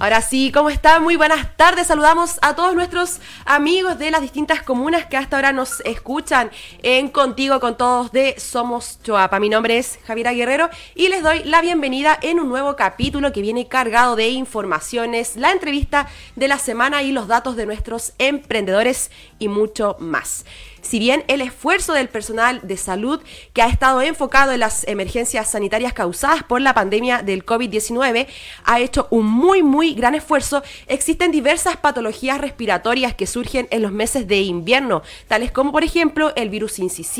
Ahora sí, ¿cómo están? Muy buenas tardes. Saludamos a todos nuestros amigos de las distintas comunas que hasta ahora nos escuchan en Contigo con Todos de Somos Choapa. Mi nombre es Javiera Guerrero y les doy la bienvenida en un nuevo capítulo que viene cargado de informaciones, la entrevista de la semana y los datos de nuestros emprendedores y mucho más. Si bien el esfuerzo del personal de salud que ha estado enfocado en las emergencias sanitarias causadas por la pandemia del COVID-19 ha hecho un muy, muy gran esfuerzo, existen diversas patologías respiratorias que surgen en los meses de invierno, tales como por ejemplo el virus incisional,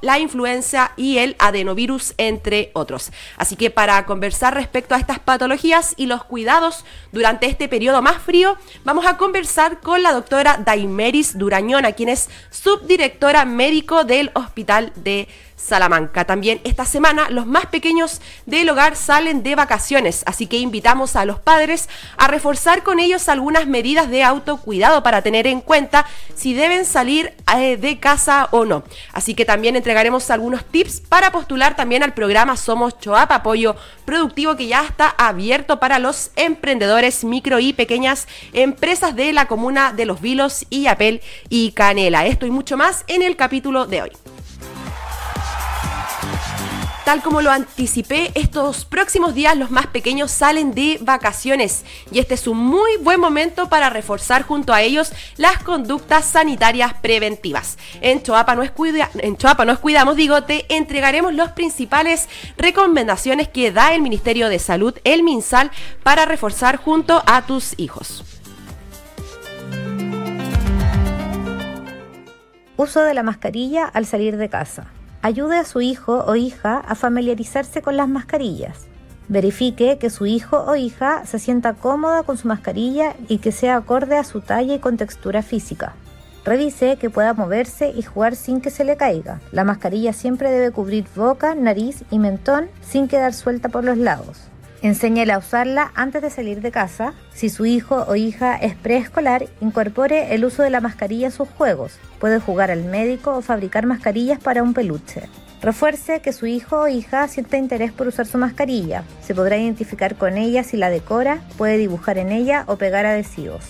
la influenza y el adenovirus, entre otros. Así que para conversar respecto a estas patologías y los cuidados durante este periodo más frío, vamos a conversar con la doctora Daimeris Durañona, quien es sub directora médico del Hospital de Salamanca. También esta semana los más pequeños del hogar salen de vacaciones, así que invitamos a los padres a reforzar con ellos algunas medidas de autocuidado para tener en cuenta si deben salir eh, de casa o no. Así que también entregaremos algunos tips para postular también al programa Somos Choap Apoyo Productivo que ya está abierto para los emprendedores micro y pequeñas empresas de la comuna de Los Vilos y Apel y Canela. Esto y mucho más en el capítulo de hoy. Tal como lo anticipé, estos próximos días los más pequeños salen de vacaciones y este es un muy buen momento para reforzar junto a ellos las conductas sanitarias preventivas. En Choapa nos, en Choapa nos cuidamos, digo, te entregaremos las principales recomendaciones que da el Ministerio de Salud, el MinSal, para reforzar junto a tus hijos. Uso de la mascarilla al salir de casa. Ayude a su hijo o hija a familiarizarse con las mascarillas. Verifique que su hijo o hija se sienta cómoda con su mascarilla y que sea acorde a su talla y contextura física. Revise que pueda moverse y jugar sin que se le caiga. La mascarilla siempre debe cubrir boca, nariz y mentón sin quedar suelta por los lados. Enséñale a usarla antes de salir de casa. Si su hijo o hija es preescolar, incorpore el uso de la mascarilla a sus juegos. Puede jugar al médico o fabricar mascarillas para un peluche. Refuerce que su hijo o hija sienta interés por usar su mascarilla. Se podrá identificar con ella si la decora, puede dibujar en ella o pegar adhesivos.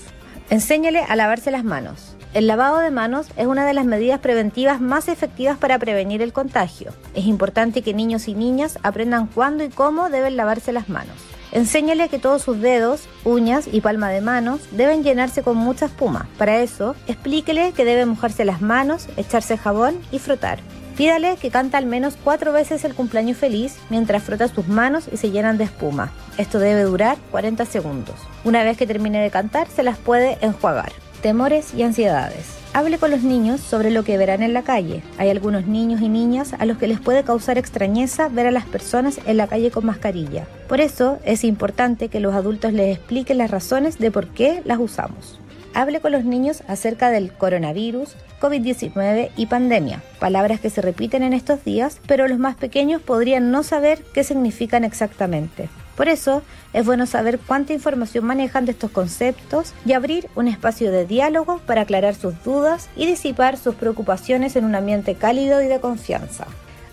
Enséñale a lavarse las manos. El lavado de manos es una de las medidas preventivas más efectivas para prevenir el contagio. Es importante que niños y niñas aprendan cuándo y cómo deben lavarse las manos. Enséñale que todos sus dedos, uñas y palma de manos deben llenarse con mucha espuma. Para eso, explíquele que debe mojarse las manos, echarse jabón y frotar. Pídale que cante al menos cuatro veces el cumpleaños feliz mientras frota sus manos y se llenan de espuma. Esto debe durar 40 segundos. Una vez que termine de cantar, se las puede enjuagar temores y ansiedades. Hable con los niños sobre lo que verán en la calle. Hay algunos niños y niñas a los que les puede causar extrañeza ver a las personas en la calle con mascarilla. Por eso es importante que los adultos les expliquen las razones de por qué las usamos. Hable con los niños acerca del coronavirus, COVID-19 y pandemia, palabras que se repiten en estos días, pero los más pequeños podrían no saber qué significan exactamente. Por eso es bueno saber cuánta información manejan de estos conceptos y abrir un espacio de diálogo para aclarar sus dudas y disipar sus preocupaciones en un ambiente cálido y de confianza.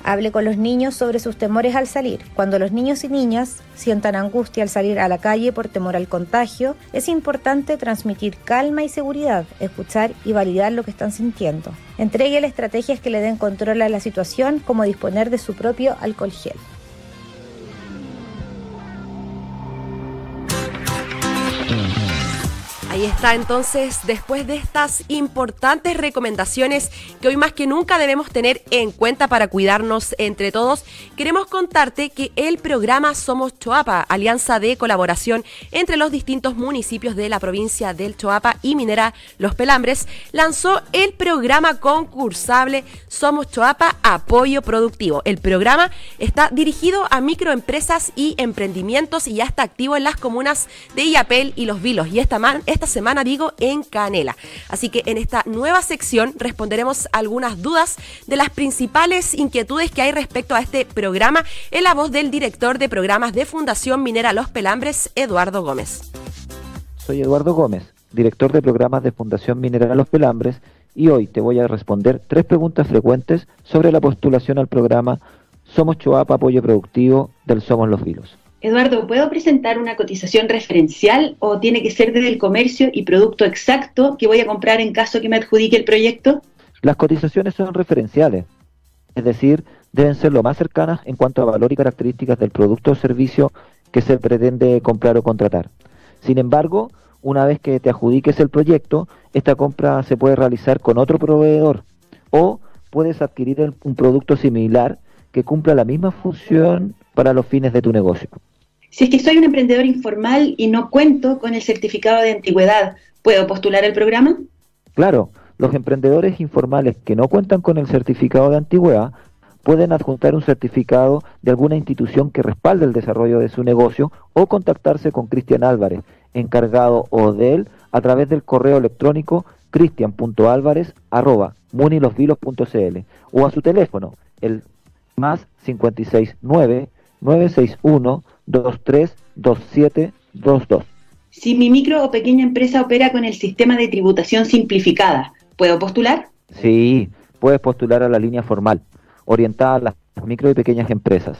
Hable con los niños sobre sus temores al salir. Cuando los niños y niñas sientan angustia al salir a la calle por temor al contagio, es importante transmitir calma y seguridad, escuchar y validar lo que están sintiendo. Entreguele estrategias que le den control a la situación, como disponer de su propio alcohol gel. Mm-hmm. Ahí está entonces, después de estas importantes recomendaciones que hoy más que nunca debemos tener en cuenta para cuidarnos entre todos, queremos contarte que el programa Somos Choapa, alianza de colaboración entre los distintos municipios de la provincia del Choapa y Minera Los Pelambres, lanzó el programa concursable Somos Choapa Apoyo Productivo. El programa está dirigido a microempresas y emprendimientos y ya está activo en las comunas de Iapel y Los Vilos. Y esta, esta esta semana, digo, en Canela. Así que en esta nueva sección responderemos algunas dudas de las principales inquietudes que hay respecto a este programa en la voz del director de programas de Fundación Minera Los Pelambres, Eduardo Gómez. Soy Eduardo Gómez, director de programas de Fundación Minera Los Pelambres, y hoy te voy a responder tres preguntas frecuentes sobre la postulación al programa Somos Choapa Apoyo Productivo del Somos Los Vilos. Eduardo, ¿puedo presentar una cotización referencial o tiene que ser desde el comercio y producto exacto que voy a comprar en caso que me adjudique el proyecto? Las cotizaciones son referenciales, es decir, deben ser lo más cercanas en cuanto a valor y características del producto o servicio que se pretende comprar o contratar. Sin embargo, una vez que te adjudiques el proyecto, esta compra se puede realizar con otro proveedor o puedes adquirir un producto similar que cumpla la misma función para los fines de tu negocio. Si es que soy un emprendedor informal y no cuento con el certificado de antigüedad, ¿puedo postular el programa? Claro, los emprendedores informales que no cuentan con el certificado de antigüedad pueden adjuntar un certificado de alguna institución que respalde el desarrollo de su negocio o contactarse con Cristian Álvarez, encargado o de él, a través del correo electrónico cristian.álvarez.munilosvilos.cl o a su teléfono, el más 569 961 232722. Si mi micro o pequeña empresa opera con el sistema de tributación simplificada, ¿puedo postular? Sí, puedes postular a la línea formal, orientada a las micro y pequeñas empresas.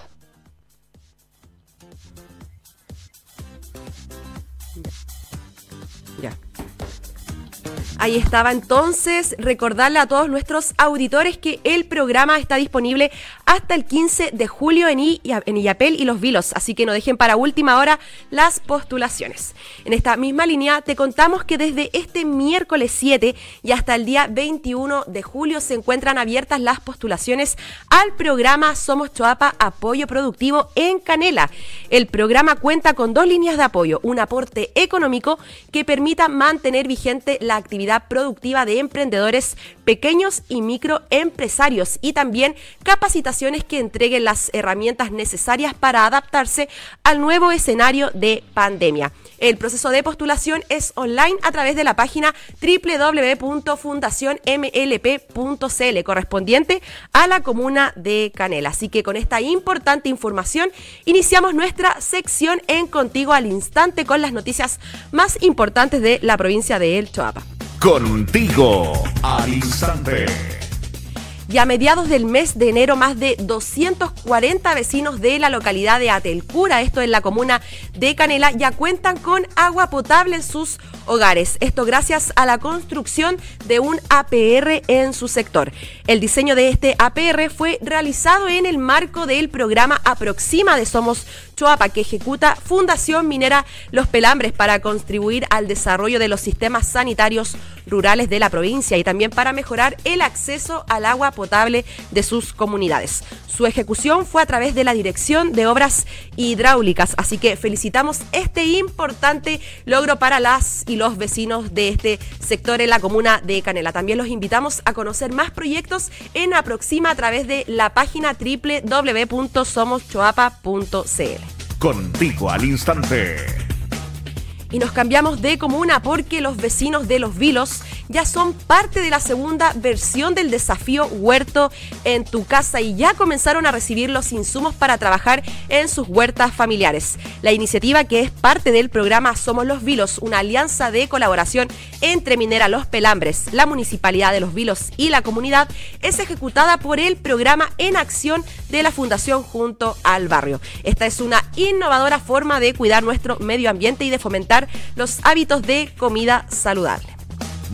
Ahí estaba entonces, recordarle a todos nuestros auditores que el programa está disponible hasta el 15 de julio en, IAPEL y Los Vilos, así que no dejen para última hora las postulaciones. En esta misma línea te contamos que desde este miércoles 7 y hasta el día 21 de julio se encuentran abiertas las postulaciones al programa Somos Choapa Apoyo Productivo en Canela. El programa cuenta con dos líneas de apoyo, un aporte económico que permita mantener vigente la actividad productiva de emprendedores pequeños y microempresarios y también capacitaciones que entreguen las herramientas necesarias para adaptarse al nuevo escenario de pandemia. El proceso de postulación es online a través de la página www.fundacionmlp.cl correspondiente a la comuna de Canela. Así que con esta importante información iniciamos nuestra sección en Contigo al Instante con las noticias más importantes de la provincia de El Choapa. Contigo al instante. Y a mediados del mes de enero, más de 240 vecinos de la localidad de Atelcura, esto en la comuna de Canela, ya cuentan con agua potable en sus hogares. Esto gracias a la construcción de un APR en su sector. El diseño de este APR fue realizado en el marco del programa Aproxima de Somos Choapa, que ejecuta Fundación Minera Los Pelambres para contribuir al desarrollo de los sistemas sanitarios rurales de la provincia y también para mejorar el acceso al agua potable de sus comunidades. Su ejecución fue a través de la Dirección de Obras Hidráulicas, así que felicitamos este importante logro para las y los vecinos de este sector en la comuna de Canela. También los invitamos a conocer más proyectos en Aproxima a través de la página www.somoschoapa.cl. Contigo al instante. Y nos cambiamos de comuna porque los vecinos de Los Vilos ya son parte de la segunda versión del desafío Huerto en tu casa y ya comenzaron a recibir los insumos para trabajar en sus huertas familiares. La iniciativa que es parte del programa Somos los Vilos, una alianza de colaboración entre Minera Los Pelambres, la Municipalidad de Los Vilos y la comunidad, es ejecutada por el programa En Acción de la Fundación junto al barrio. Esta es una innovadora forma de cuidar nuestro medio ambiente y de fomentar los hábitos de comida saludable.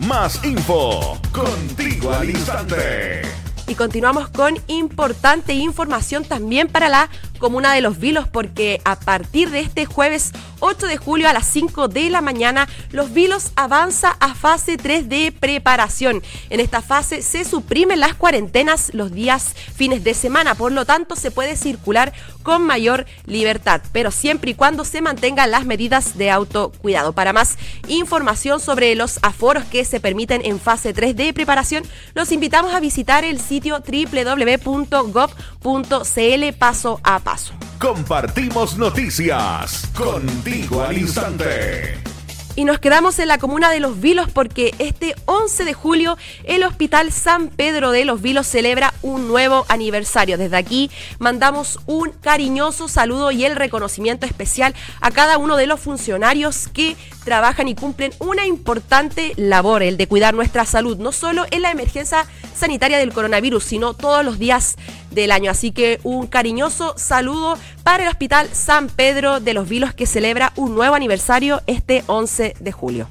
Más info contigo al instante. Y continuamos con importante información también para la comuna de Los Vilos porque a partir de este jueves 8 de julio a las 5 de la mañana, Los Vilos avanza a fase 3 de preparación. En esta fase se suprimen las cuarentenas los días fines de semana, por lo tanto se puede circular con mayor libertad, pero siempre y cuando se mantengan las medidas de autocuidado. Para más información sobre los aforos que se permiten en fase 3 de preparación, los invitamos a visitar el sitio www.gov.cl paso a paso. Compartimos noticias contigo al instante. Y nos quedamos en la comuna de Los Vilos porque este 11 de julio el Hospital San Pedro de Los Vilos celebra un nuevo aniversario. Desde aquí mandamos un cariñoso saludo y el reconocimiento especial a cada uno de los funcionarios que trabajan y cumplen una importante labor, el de cuidar nuestra salud, no solo en la emergencia sanitaria del coronavirus, sino todos los días del año. Así que un cariñoso saludo para el Hospital San Pedro de los Vilos que celebra un nuevo aniversario este 11 de julio.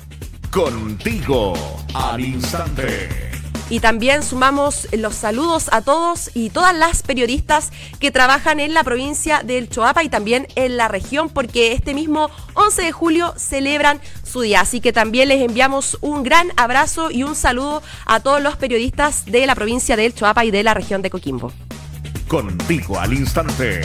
Contigo al instante. Y también sumamos los saludos a todos y todas las periodistas que trabajan en la provincia del Choapa y también en la región, porque este mismo 11 de julio celebran su día. Así que también les enviamos un gran abrazo y un saludo a todos los periodistas de la provincia del Choapa y de la región de Coquimbo. Contigo al instante.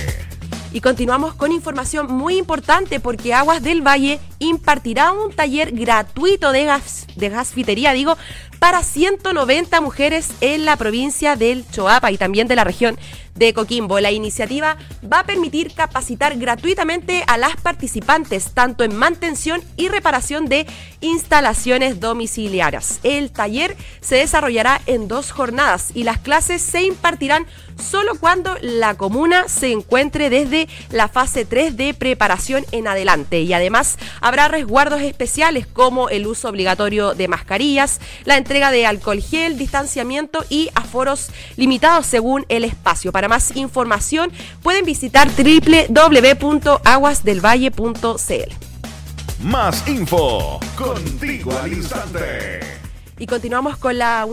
Y continuamos con información muy importante porque Aguas del Valle impartirá un taller gratuito de gas, de gasfitería, digo, para 190 mujeres en la provincia del Choapa y también de la región de Coquimbo. La iniciativa va a permitir capacitar gratuitamente a las participantes, tanto en mantención y reparación de instalaciones domiciliarias. El taller se desarrollará en dos jornadas y las clases se impartirán solo cuando la comuna se encuentre desde la fase 3 de preparación en adelante. Y además habrá resguardos especiales como el uso obligatorio de mascarillas, la entrega de alcohol gel, distanciamiento y aforos limitados según el espacio. Para más información pueden visitar www.aguasdelvalle.cl. Más info contigo al instante. Y continuamos con la,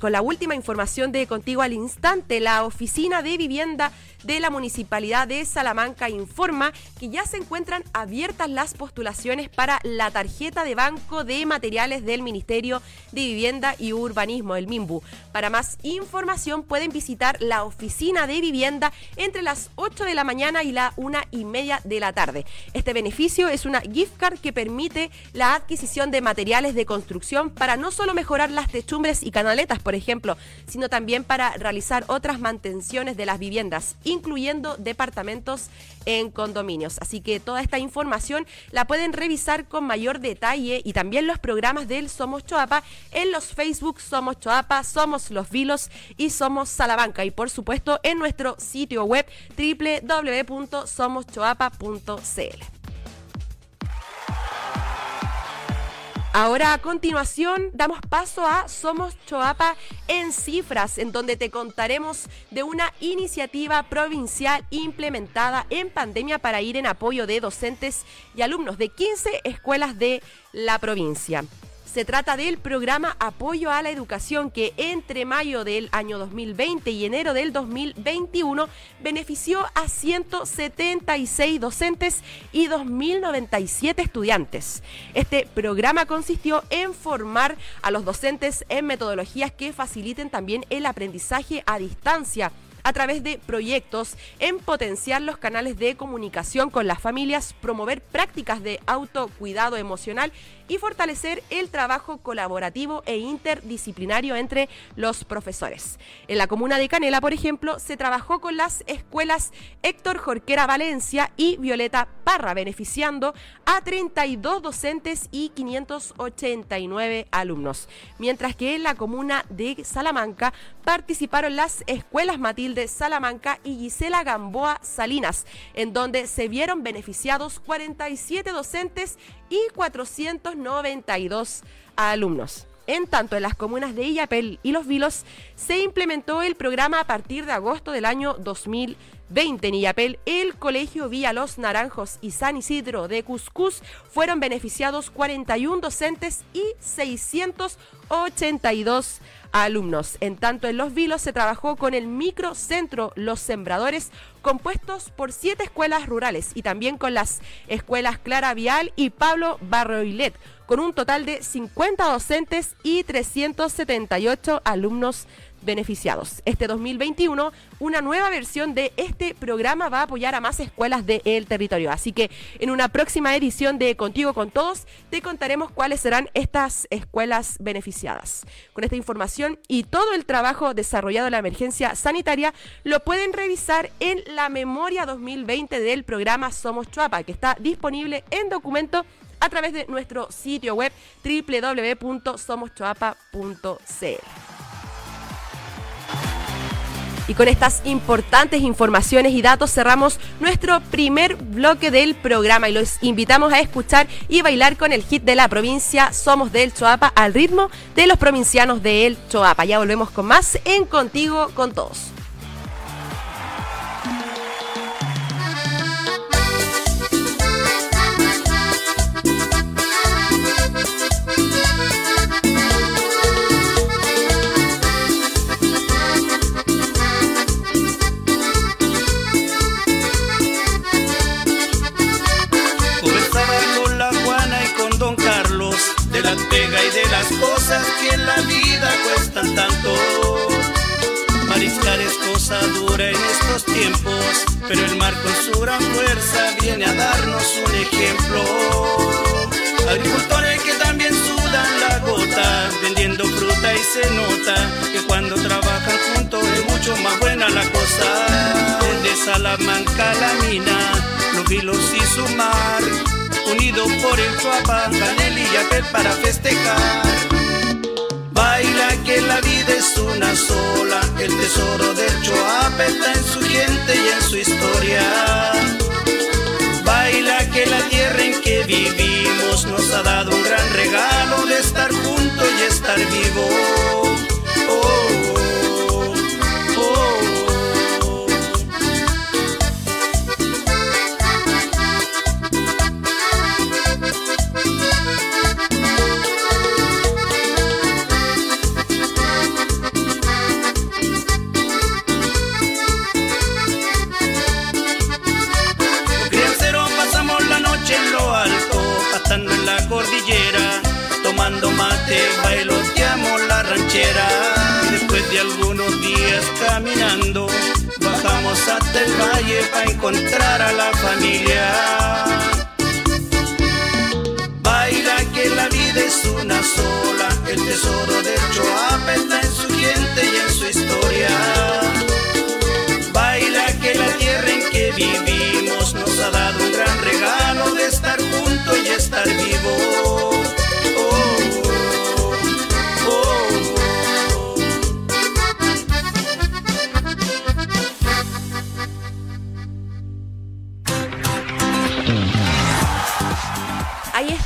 con la última información de Contigo al Instante. La Oficina de Vivienda de la Municipalidad de Salamanca informa que ya se encuentran abiertas las postulaciones para la tarjeta de banco de materiales del Ministerio de Vivienda y Urbanismo, el MIMBU. Para más información pueden visitar la oficina de vivienda entre las 8 de la mañana y la una y media de la tarde. Este beneficio es una gift card que permite la adquisición de materiales de construcción para no solo mejorar las techumbres y canaletas, por ejemplo, sino también para realizar otras mantenciones de las viviendas incluyendo departamentos en condominios. Así que toda esta información la pueden revisar con mayor detalle y también los programas del Somos Choapa en los Facebook Somos Choapa, Somos Los Vilos y Somos Salamanca y por supuesto en nuestro sitio web www.somoschoapa.cl. Ahora a continuación damos paso a Somos Choapa en cifras, en donde te contaremos de una iniciativa provincial implementada en pandemia para ir en apoyo de docentes y alumnos de 15 escuelas de la provincia. Se trata del programa Apoyo a la Educación que entre mayo del año 2020 y enero del 2021 benefició a 176 docentes y 2.097 estudiantes. Este programa consistió en formar a los docentes en metodologías que faciliten también el aprendizaje a distancia a través de proyectos en potenciar los canales de comunicación con las familias, promover prácticas de autocuidado emocional y fortalecer el trabajo colaborativo e interdisciplinario entre los profesores. En la comuna de Canela, por ejemplo, se trabajó con las escuelas Héctor Jorquera Valencia y Violeta Parra, beneficiando a 32 docentes y 589 alumnos. Mientras que en la comuna de Salamanca participaron las escuelas Matilde Salamanca y Gisela Gamboa Salinas, en donde se vieron beneficiados 47 docentes y 492 alumnos. En tanto, en las comunas de Illapel y Los Vilos se implementó el programa a partir de agosto del año 2020. En Illapel, el Colegio Villa Los Naranjos y San Isidro de Cuscús fueron beneficiados 41 docentes y 682 alumnos. En tanto, en Los Vilos se trabajó con el microcentro Los Sembradores, compuestos por siete escuelas rurales y también con las escuelas Clara Vial y Pablo Barroilet, con un total de 50 docentes y 378 alumnos beneficiados. Este 2021, una nueva versión de este programa va a apoyar a más escuelas del territorio. Así que en una próxima edición de Contigo con Todos, te contaremos cuáles serán estas escuelas beneficiadas. Con esta información y todo el trabajo desarrollado en la emergencia sanitaria, lo pueden revisar en la memoria 2020 del programa Somos Chuapa, que está disponible en documento a través de nuestro sitio web www.somoschoapa.cl. Y con estas importantes informaciones y datos cerramos nuestro primer bloque del programa y los invitamos a escuchar y bailar con el hit de la provincia Somos del Choapa al ritmo de los provincianos de El Choapa. Ya volvemos con más en Contigo con Todos. A darnos un ejemplo. Agricultores que también sudan la gota, vendiendo fruta y se nota que cuando trabajan juntos es mucho más buena la cosa. Desde Salamanca la mina, los vilos y su mar unido por el Chuapa, Canel y Yapel para festejar. Baila que la vida es una sola, el tesoro del Chuapa está en su gente y en su historia. Que la tierra en que vivimos nos ha dado un gran regalo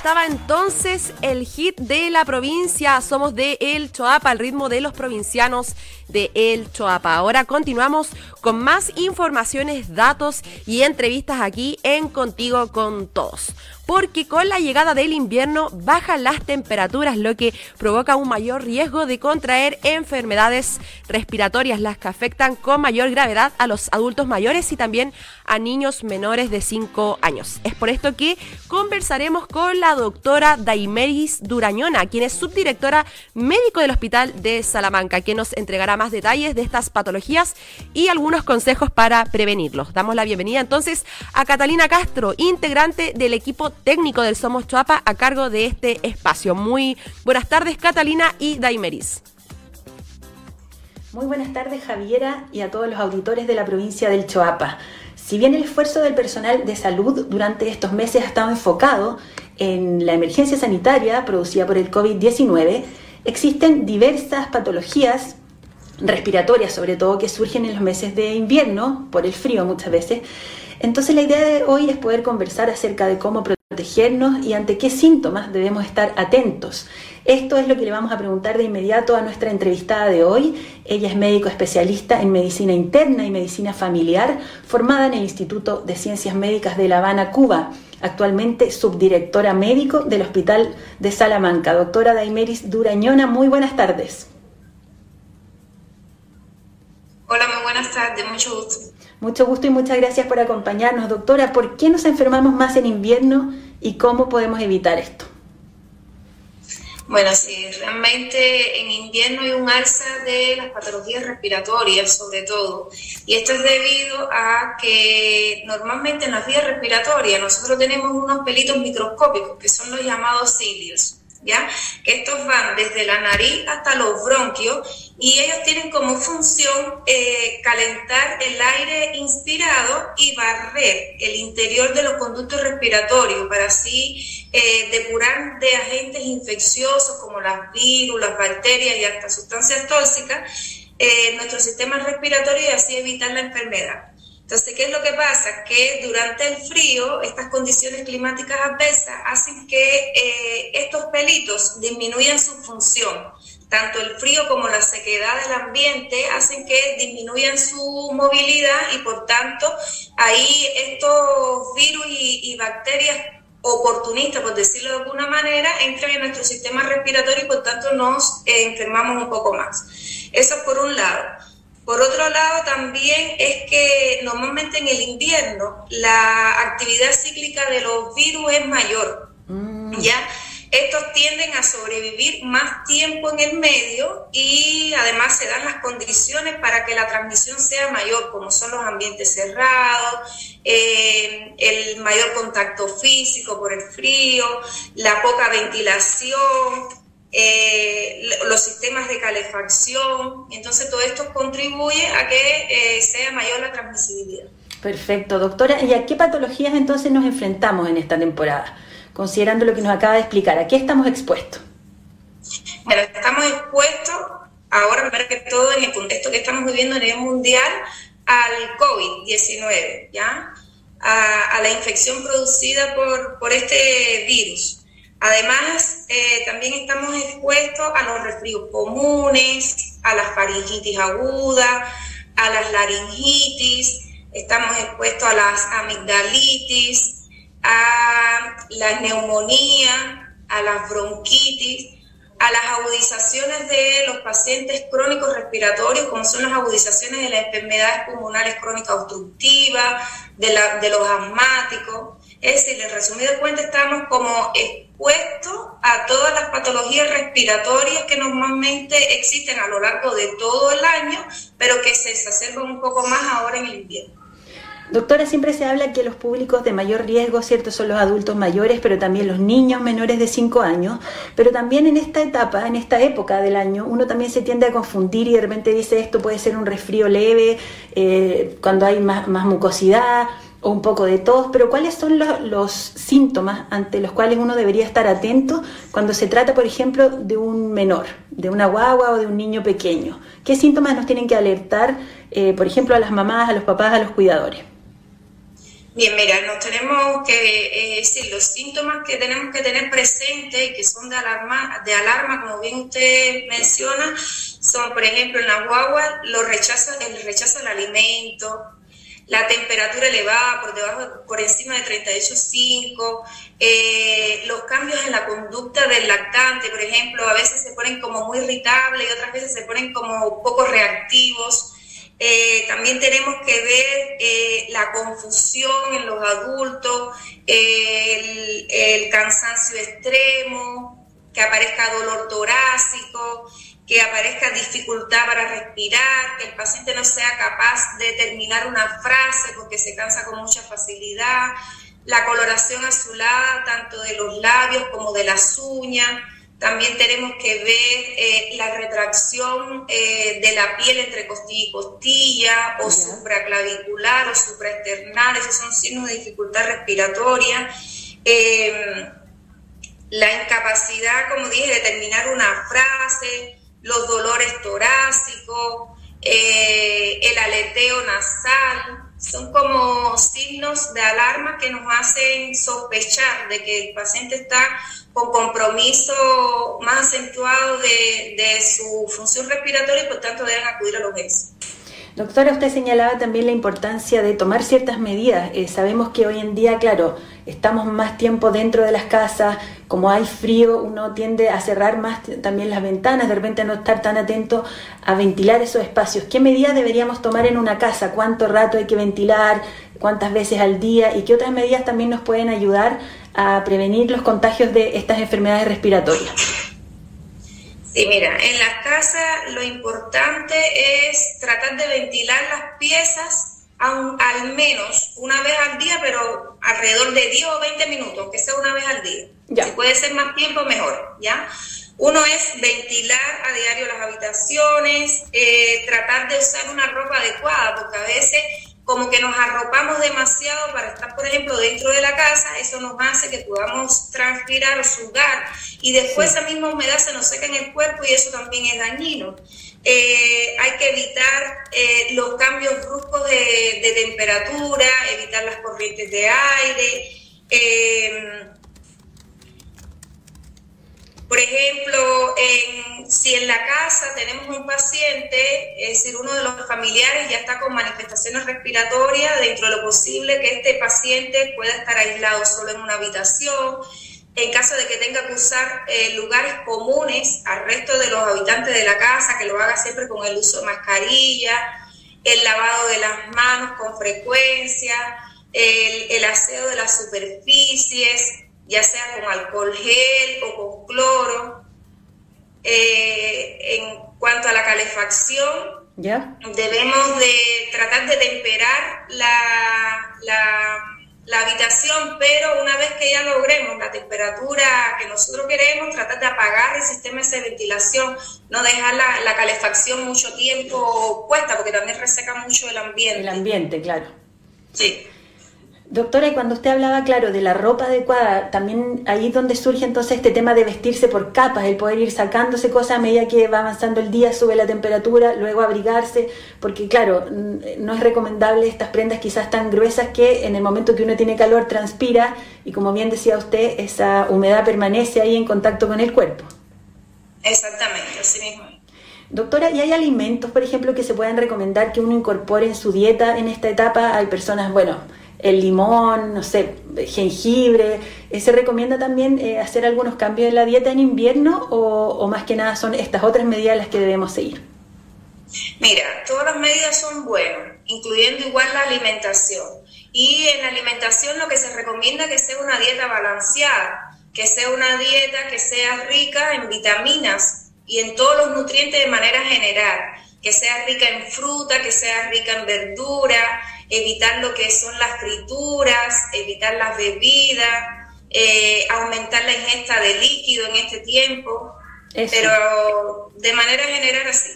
estaba entonces el hit de la provincia. Somos de El Choapa, al ritmo de los provincianos de El Choapa. Ahora continuamos con más informaciones, datos y entrevistas aquí en Contigo con Todos porque con la llegada del invierno bajan las temperaturas, lo que provoca un mayor riesgo de contraer enfermedades respiratorias, las que afectan con mayor gravedad a los adultos mayores y también a niños menores de 5 años. Es por esto que conversaremos con la doctora Daimeris Durañona, quien es subdirectora médico del Hospital de Salamanca, que nos entregará más detalles de estas patologías y algunos consejos para prevenirlos. Damos la bienvenida entonces a Catalina Castro, integrante del equipo técnico del Somos Choapa a cargo de este espacio. Muy buenas tardes, Catalina y Daimeris. Muy buenas tardes, Javiera, y a todos los auditores de la provincia del Choapa. Si bien el esfuerzo del personal de salud durante estos meses ha estado enfocado en la emergencia sanitaria producida por el COVID-19, existen diversas patologías respiratorias, sobre todo que surgen en los meses de invierno, por el frío muchas veces. Entonces la idea de hoy es poder conversar acerca de cómo protegernos y ante qué síntomas debemos estar atentos. Esto es lo que le vamos a preguntar de inmediato a nuestra entrevistada de hoy. Ella es médico especialista en medicina interna y medicina familiar, formada en el Instituto de Ciencias Médicas de La Habana, Cuba. Actualmente subdirectora médico del Hospital de Salamanca. Doctora Daimeris Durañona, muy buenas tardes. Hola, muy buenas tardes, mucho gusto. Mucho gusto y muchas gracias por acompañarnos, doctora. ¿Por qué nos enfermamos más en invierno y cómo podemos evitar esto? Bueno, sí, realmente en invierno hay un alza de las patologías respiratorias, sobre todo. Y esto es debido a que normalmente en las vías respiratorias nosotros tenemos unos pelitos microscópicos que son los llamados cilios. ¿ya? Estos van desde la nariz hasta los bronquios y ellos tienen como función eh, calentar el aire inspirado y barrer el interior de los conductos respiratorios para así eh, depurar de agentes infecciosos como las virus, las bacterias y hasta sustancias tóxicas eh, nuestro sistema respiratorio y así evitar la enfermedad. Entonces, ¿qué es lo que pasa? Que durante el frío, estas condiciones climáticas adversas hacen que eh, estos pelitos disminuyan su función. Tanto el frío como la sequedad del ambiente hacen que disminuyan su movilidad y por tanto ahí estos virus y, bacterias oportunistas, por decirlo de alguna manera, entran en nuestro sistema respiratorio y por tanto nos eh, enfermamos un poco más. Eso por un lado. Por otro lado, también es que normalmente en el invierno la actividad cíclica de los virus es mayor. Mm. ¿Ya? Estos tienden a sobrevivir más tiempo en el medio y además se dan las condiciones para que la transmisión sea mayor, como son los ambientes cerrados, eh, el mayor contacto físico por el frío, la poca ventilación, eh, los sistemas de calefacción. Entonces, todo esto contribuye a que eh, sea mayor la transmisibilidad. Perfecto, doctora. ¿Y a qué patologías entonces nos enfrentamos en esta temporada? Considerando lo que nos acaba de explicar, ¿a qué estamos expuestos? Bueno, estamos expuestos, ahora primero que todo, en el contexto que estamos viviendo a nivel mundial, al COVID-19, ¿ya? A, a, la infección producida por, por este virus. Además, eh, también estamos expuestos a los resfríos comunes, a las faringitis agudas, a las laringitis, estamos expuestos a las amigdalitis, a la neumonía, a las bronquitis, a las agudizaciones de los pacientes crónicos respiratorios, como son las agudizaciones de las enfermedades pulmonares crónicas obstructivas, de, la, de los asmáticos. Es decir, en resumido cuenta, estamos como expuestos a todas las patologías respiratorias que normalmente existen a lo largo de todo el año, pero que se exacerban un poco más ahora en el invierno. Doctora, siempre se habla que los públicos de mayor riesgo, ¿cierto? Son los adultos mayores, pero también los niños menores de 5 años. Pero también en esta etapa, en esta época del año, uno también se tiende a confundir y de repente dice esto puede ser un resfrío leve, eh, cuando hay más, más mucosidad un poco de tos, pero ¿cuáles son los, síntomas ante los cuales uno debería estar atento cuando se trata, por ejemplo, de un menor, de una guagua o de un niño pequeño? ¿Qué síntomas nos tienen que alertar, eh, por ejemplo, a las mamás, a los papás, a los cuidadores? Bien, mira, nos tenemos que decir los síntomas que tenemos que tener presentes y que son de alarma, de alarma, como bien usted menciona, son, por ejemplo, en la guagua, el rechazo del alimento, la temperatura elevada por debajo, por encima de 38.5, eh, los cambios en la conducta del lactante, por ejemplo, a veces se ponen como muy irritables y otras veces se ponen como poco reactivos. Eh, también tenemos que ver eh, la confusión en los adultos, el, el cansancio extremo, que aparezca dolor torácico, que aparezca dificultad para respirar, que el paciente no sea capaz de terminar una frase porque se cansa con mucha facilidad, la coloración azulada tanto de los labios como de las uñas. También tenemos que ver eh, la retracción eh, de la piel entre costilla y costilla, o supraclavicular o supraesternal, esos son signos de dificultad respiratoria. Eh, la incapacidad, como dije, de terminar una frase, los dolores torácicos, eh, el aleteo nasal, son como signos de alarma que nos hacen sospechar de que el paciente está con compromiso más acentuado de, su función respiratoria y por tanto deben acudir a los médicos. Doctora, usted señalaba también la importancia de tomar ciertas medidas. Eh, sabemos que hoy en día, claro, estamos más tiempo dentro de las casas, como hay frío, uno tiende a cerrar más también las ventanas, de repente no estar tan atento a ventilar esos espacios. ¿Qué medidas deberíamos tomar en una casa? ¿Cuánto rato hay que ventilar? ¿Cuántas veces al día? ¿Y qué otras medidas también nos pueden ayudar a prevenir los contagios de estas enfermedades respiratorias? Sí, mira, en las casas lo importante es tratar de ventilar las piezas al menos una vez al día, pero alrededor de 10 o 20 minutos, que sea una vez al día. Si puede ser más tiempo, mejor, ¿ya? Uno es ventilar a diario las habitaciones, eh, tratar de usar una ropa adecuada, porque a veces como que nos arropamos demasiado para estar, por ejemplo, dentro de la casa, eso nos hace que podamos transpirar o sudar y después esa misma humedad se nos seca en el cuerpo y eso también es dañino. Eh, hay que evitar eh, los cambios bruscos de, temperatura, evitar las corrientes de aire. Eh, por ejemplo, si en la casa tenemos un paciente, es decir, uno de los familiares ya está con manifestaciones respiratorias, dentro de lo posible que este paciente pueda estar aislado solo en una habitación. En caso de que tenga que usar eh, lugares comunes al resto de los habitantes de la casa, que lo haga siempre con el uso de mascarilla, el lavado de las manos con frecuencia, el, el aseo de las superficies, ya sea con alcohol gel o con cloro. Eh, en cuanto a la calefacción, debemos de tratar de temperar la, la, habitación, pero una vez que ya logremos la temperatura que nosotros queremos, tratar de apagar el sistema de ventilación, no dejar la, la calefacción mucho tiempo puesta, porque también reseca mucho el ambiente. El ambiente, claro. Sí. Doctora, y cuando usted hablaba, claro, de la ropa adecuada, también ahí es donde surge entonces este tema de vestirse por capas, el poder ir sacándose cosas a medida que va avanzando el día, sube la temperatura, luego abrigarse, porque claro, no es recomendable estas prendas quizás tan gruesas que en el momento que uno tiene calor transpira y como bien decía usted, esa humedad permanece ahí en contacto con el cuerpo. Exactamente, así mismo. Doctora, ¿y hay alimentos, por ejemplo, que se puedan recomendar que uno incorpore en su dieta en esta etapa? Hay personas, bueno, el limón, no sé, jengibre. Eh, ¿Se recomienda también eh, hacer algunos cambios en la dieta en invierno o, más que nada son estas otras medidas las que debemos seguir? Mira, todas las medidas son buenas, incluyendo igual la alimentación. Y en la alimentación lo que se recomienda es que sea una dieta balanceada, que sea una dieta que sea rica en vitaminas y en todos los nutrientes de manera general, que sea rica en fruta, que sea rica en verdura, evitar lo que son las frituras, evitar las bebidas, eh, aumentar la ingesta de líquido en este tiempo, pero de manera general así.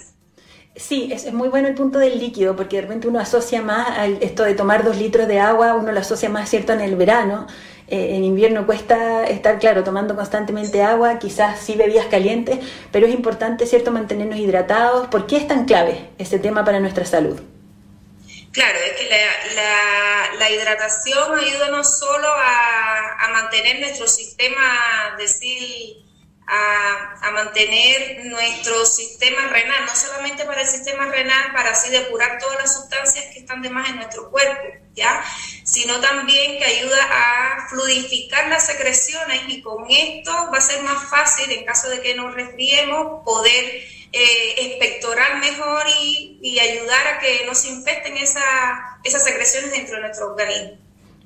Sí, es, muy bueno el punto del líquido, porque de repente uno asocia más a esto de tomar dos litros de agua, uno lo asocia más, ¿cierto?, en el verano. Eh, en invierno cuesta estar, claro, tomando constantemente agua, quizás sí bebidas calientes, pero es importante, ¿cierto?, mantenernos hidratados. ¿Por qué es tan clave ese tema para nuestra salud? Claro, es que la, hidratación ayuda no solo a, mantener nuestro sistema, decir, a, a, mantener nuestro sistema renal, no solamente para el sistema renal, para así depurar todas las sustancias que están de más en nuestro cuerpo, ¿ya? Sino también que ayuda a fluidificar las secreciones y con esto va a ser más fácil, en caso de que nos resfriemos, poder eh, mejor y, ayudar a que no se infecten esas secreciones dentro de nuestro organismo.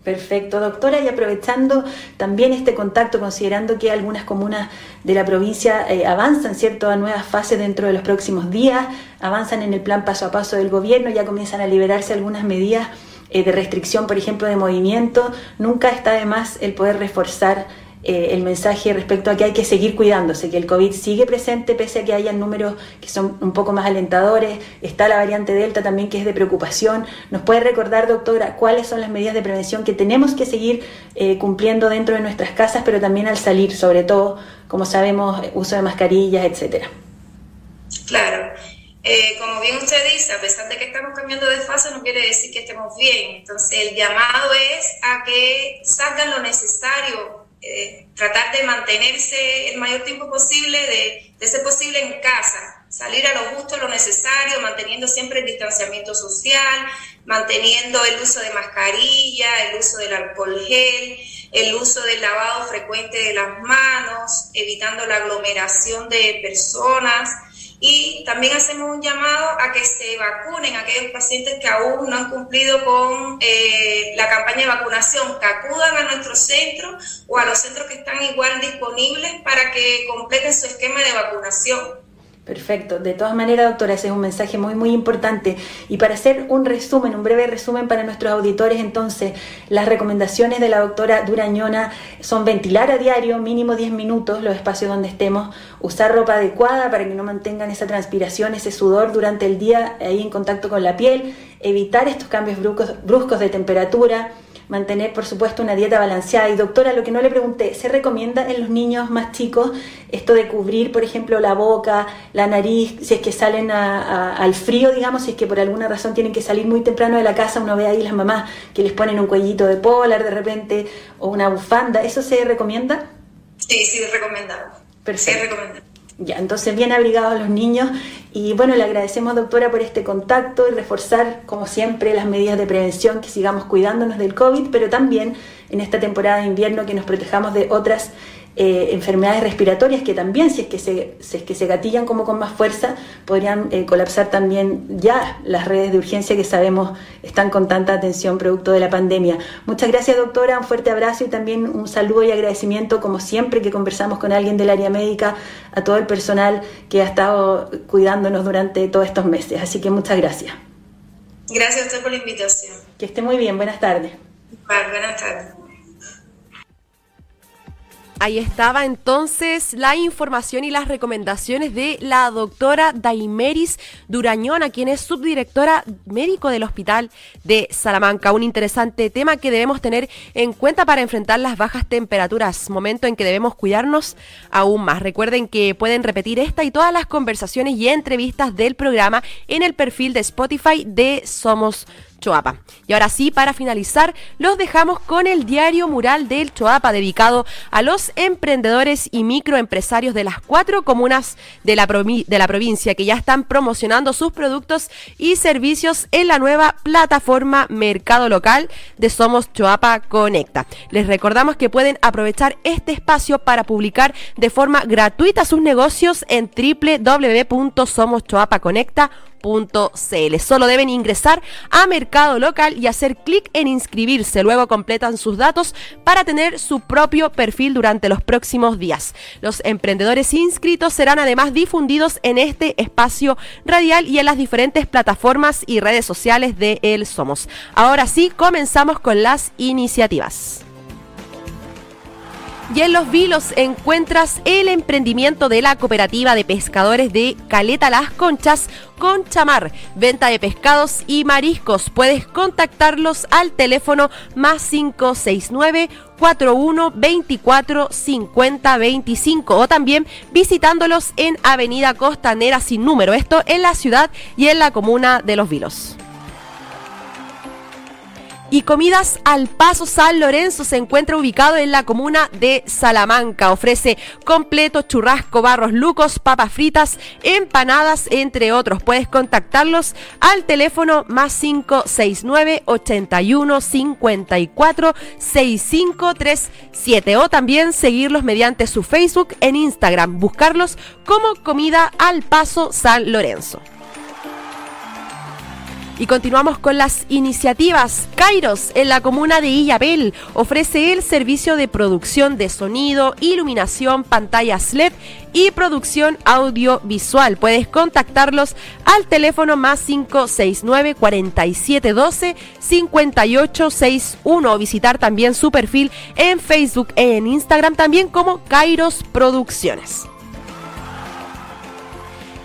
Perfecto, doctora, y aprovechando también este contacto, considerando que algunas comunas de la provincia eh, avanzan, ¿cierto?, a nuevas fases dentro de los próximos días, avanzan en el plan paso a paso del gobierno, ya comienzan a liberarse algunas medidas eh, de restricción, por ejemplo, de movimiento, nunca está de más el poder reforzar eh, el mensaje respecto a que hay que seguir cuidándose, que el COVID sigue presente pese a que haya números que son un poco más alentadores. Está la variante Delta también que es de preocupación. ¿Nos puede recordar, doctora, cuáles son las medidas de prevención que tenemos que seguir eh, cumpliendo dentro de nuestras casas, pero también al salir, sobre todo, como sabemos, uso de mascarillas, etcétera? Claro. Eh, como bien usted dice, a pesar de que estamos cambiando de fase, no quiere decir que estemos bien. Entonces, el llamado es a que salgan lo necesario eh, tratar de mantenerse el mayor tiempo posible, de, de, ser posible en casa, salir a lo justo, lo necesario, manteniendo siempre el distanciamiento social, manteniendo el uso de mascarilla, el uso del alcohol gel, el uso del lavado frecuente de las manos, evitando la aglomeración de personas y también hacemos un llamado a que se vacunen aquellos pacientes que aún no han cumplido con eh, la campaña de vacunación, que acudan a nuestro centro o a los centros que están igual disponibles para que completen su esquema de vacunación. Perfecto. De todas maneras, doctora, ese es un mensaje muy, muy importante. Y para hacer un resumen, un breve resumen para nuestros auditores, entonces, las recomendaciones de la doctora Durañona son ventilar a diario, mínimo 10 minutos, los espacios donde estemos, usar ropa adecuada para que no mantengan esa transpiración, ese sudor durante el día ahí en contacto con la piel, evitar estos cambios bruscos, bruscos de temperatura, mantener, por supuesto, una dieta balanceada. Y doctora, lo que no le pregunté, ¿se recomienda en los niños más chicos esto de cubrir, por ejemplo, la boca, la nariz, si es que salen al frío, digamos, si es que por alguna razón tienen que salir muy temprano de la casa, uno ve ahí las mamás que les ponen un cuellito de polar de repente o una bufanda, ¿eso se recomienda? Sí, sí, recomendado. Perfecto. Sí, recomendado. Ya, entonces bien abrigados los niños. Y bueno, le agradecemos doctora por este contacto y reforzar como siempre las medidas de prevención, que sigamos cuidándonos del COVID, pero también en esta temporada de invierno que nos protejamos de otras eh, enfermedades respiratorias que también, si es que se, es que se gatillan como con más fuerza, podrían eh, colapsar también ya las redes de urgencia que sabemos están con tanta atención producto de la pandemia. Muchas gracias, doctora. Un fuerte abrazo y también un saludo y agradecimiento, como siempre que conversamos con alguien del área médica, a todo el personal que ha estado cuidándonos durante todos estos meses. Así que muchas gracias. Gracias a usted por la invitación. Que esté muy bien. Buenas tardes. buenas tardes. Ahí estaba entonces la información y las recomendaciones de la doctora Daimeris Durañona, quien es subdirectora médico del Hospital de Salamanca. Un interesante tema que debemos tener en cuenta para enfrentar las bajas temperaturas, momento en que debemos cuidarnos aún más. Recuerden que pueden repetir esta y todas las conversaciones y entrevistas del programa en el perfil de Spotify de Somos Y ahora sí, para finalizar, los dejamos con el diario mural del Choapa dedicado a los emprendedores y microempresarios de las cuatro comunas de la, de la provincia que ya están promocionando sus productos y servicios en la nueva plataforma Mercado Local de Somos Choapa Conecta. Les recordamos que pueden aprovechar este espacio para publicar de forma gratuita sus negocios en www.somoschoapaconecta.com Solo deben ingresar a Mercado Local y hacer clic en inscribirse. Luego completan sus datos para tener su propio perfil durante los próximos días. Los emprendedores inscritos serán además difundidos en este espacio radial y en las diferentes plataformas y redes sociales de El Somos. Ahora sí, comenzamos con las iniciativas. Y en Los Vilos encuentras el emprendimiento de la cooperativa de pescadores de Caleta Las Conchas con Chamar, venta de pescados y mariscos. Puedes contactarlos al teléfono más 569 41 24 50 25 o también visitándolos en Avenida Costanera sin número, esto en la ciudad y en la comuna de Los Vilos. Y Comidas al Paso San Lorenzo se encuentra ubicado en la comuna de Salamanca. Ofrece completo churrasco, barros lucos, papas fritas, empanadas, entre otros. Puedes contactarlos al teléfono más 569 81 54 6537 o también seguirlos mediante su Facebook en Instagram. Buscarlos como Comida al Paso San Lorenzo. Y continuamos con las iniciativas. Kairos, en la comuna de Illapel, ofrece el servicio de producción de sonido, iluminación, pantallas LED y producción audiovisual. Puedes contactarlos al teléfono más 569 4712 5861 o visitar también su perfil en Facebook e en Instagram también como Kairos Producciones.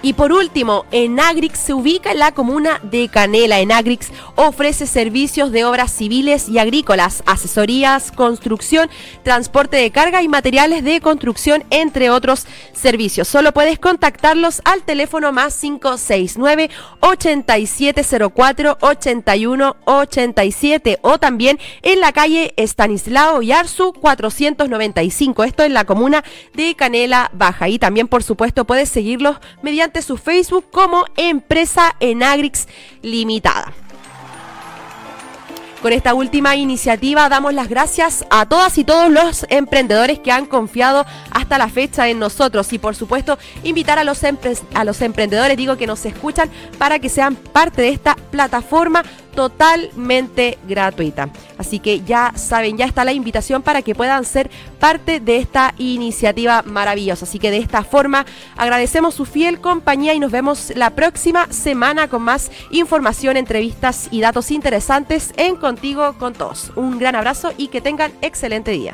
Y por último, Enagrix se ubica en la comuna de Canela. Enagrix ofrece servicios de obras civiles y agrícolas, asesorías, construcción, transporte de carga y materiales de construcción, entre otros servicios. Solo puedes contactarlos al teléfono más 569 8704 8187 o también en la calle Estanislao Yarzu 495. Esto en la comuna de Canela Baja. Y también, por supuesto, puedes seguirlos su Facebook como Empresa Enagrix Limitada. Con esta última iniciativa damos las gracias a todas y todos los emprendedores que han confiado hasta la fecha en nosotros y por supuesto invitar a los, a los emprendedores, digo que nos escuchan, para que sean parte de esta plataforma totalmente gratuita. Así que ya saben, ya está la invitación para que puedan ser parte de esta iniciativa maravillosa. Así que de esta forma agradecemos su fiel compañía y nos vemos la próxima semana con más información, entrevistas y datos interesantes en Contigo con Todos. Un gran abrazo y que tengan excelente día.